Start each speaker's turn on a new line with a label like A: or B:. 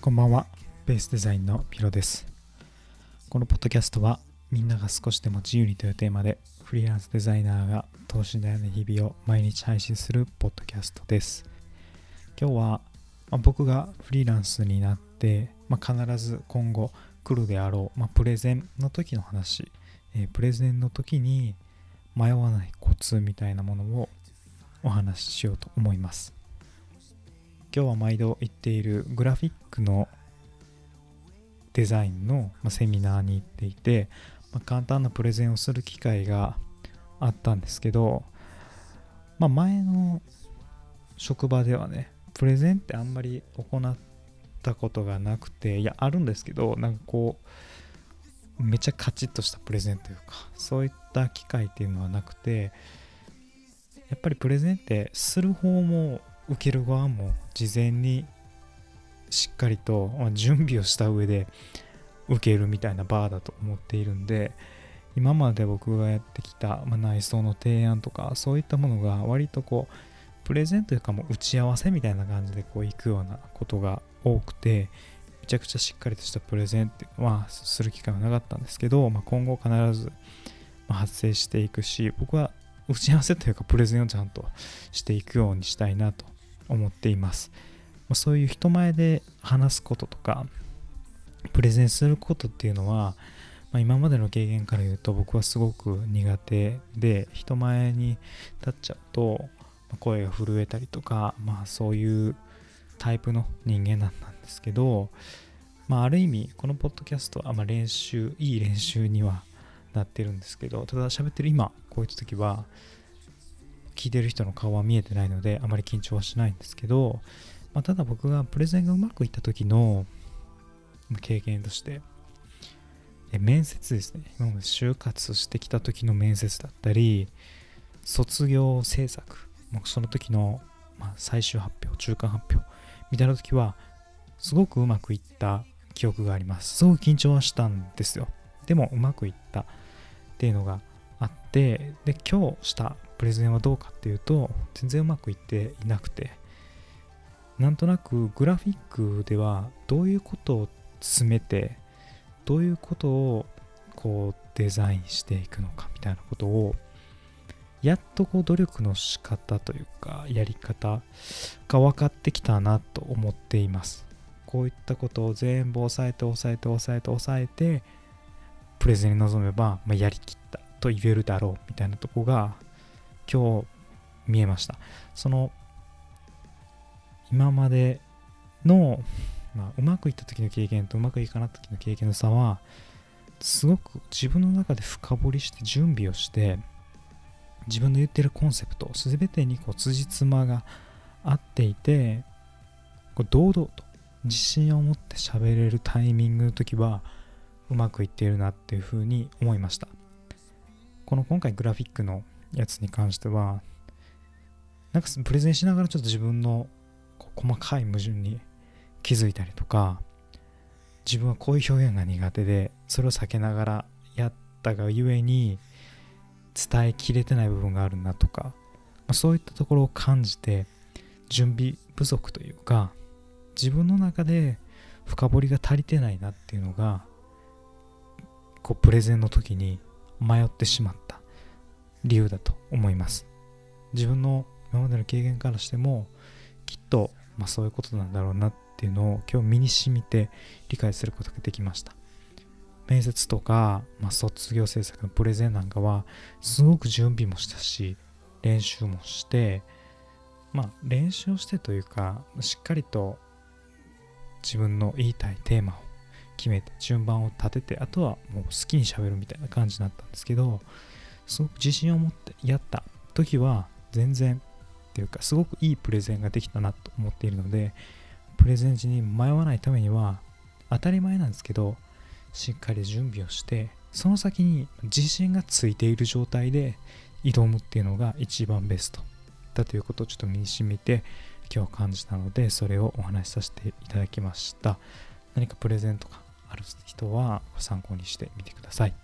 A: こんばんは、ベースデザインのピロです。このポッドキャストは、みんなが少しでも自由にというテーマで、フリーランスデザイナーが等身大の日々を毎日配信するポッドキャストです。今日は、まあ僕がフリーランスになって、まあ必ず今後来るであろう、まあプレゼンの時の話、えープレゼンの時に迷わないコツみたいなものをお話ししようと思います。今日は毎度言っているグラフィックのデザインのセミナーに行っていて、ま簡単なプレゼンをする機会があったんですけど、まあ、前の職場ではねプレゼンってあんまり行ったことがなくていやあるんですけどなんかこうめちゃカチッとしたプレゼンというかそういった機会っていうのはなくてやっぱりプレゼンってする方も受ける側も事前にしっかりと準備をした上で受けるみたいなバーだと思っているんで今まで僕がやってきた、ま内装の提案とかそういったものが割とこうプレゼンというかもう打ち合わせみたいな感じでこう行くようなことが多くてめちゃくちゃしっかりとしたプレゼンってはする機会はなかったんですけど、まあ、今後必ず発生していくし僕は打ち合わせというかプレゼンをちゃんとしていくようにしたいなと思っています。そういう人前で話すこととかプレゼンすることっていうのは、まあ、今までの経験から言うと僕はすごく苦手で人前に立っちゃうと声が震えたりとか、まあ、そういうタイプの人間だったんですけど、まあ、ある意味このポッドキャストはまあ練習いい練習にはなってるんですけどただ喋ってる今こういった時は聞いてる人の顔は見えてないのであまり緊張はしないんですけど、まあ、ただ僕がプレゼンがうまくいった時の経験として面接ですね。今まで就活してきた時の面接だったり卒業制作もうその時の、ま、最終発表中間発表みたいな時はすごくうまくいった記憶があります。すごく緊張はしたんですよ。でもうまくいったっていうのがあってで今日したプレゼンはどうかっていうと全然うまくいっていなくて。なんとなくグラフィックではどういうことを詰めてどういうことをこうデザインしていくのかみたいなことをやっとこう努力の仕方というかやり方が分かってきたなと思っています。こういったことを全部押さえて押さえて押さえて押さえてプレゼンに臨めば、まあ、やりきったと言えるだろうみたいなとこが今日見えました。その今までの、まあ、うまくいった時の経験とうまくいかなった時の経験の差はすごく自分の中で深掘りして準備をして自分の言ってるコンセプト全てにこう辻褄が合っていてこう堂々と自信を持って喋れるタイミングの時はうまくいっているなっていうふうに思いました。この今回グラフィックのやつに関してはなんかプレゼンしながらちょっと自分の細かい矛盾に気づいたりとか自分はこういう表現が苦手でそれを避けながらやったがゆえに伝えきれてない部分があるなとか、まあ、そういったところを感じて準備不足というか自分の中で深掘りが足りてないなっていうのがこうプレゼンの時に迷ってしまった。理由だと思います。自分の今までの経験からしてもきっと、まあ、そういうことなんだろうなっていうのを今日身に染みて理解することができました。面接とか、まあ、卒業制作のプレゼンなんかはすごく準備もしたし練習もしてまあ練習をしてというかしっかりと自分の言いたいテーマを決めて順番を立ててあとはもう好きにしゃべるみたいな感じになったんですけどすごく自信を持ってやった時は全然っていうかすごくいいプレゼンができたなと思っているのでプレゼン時に迷わないためには当たり前なんですけどしっかり準備をしてその先に自信がついている状態で挑むっていうのが一番ベスト。だということをちょっと身に染みて今日感じたのでそれをお話しさせていただきました。何かプレゼントかある人は参考にしてみてください。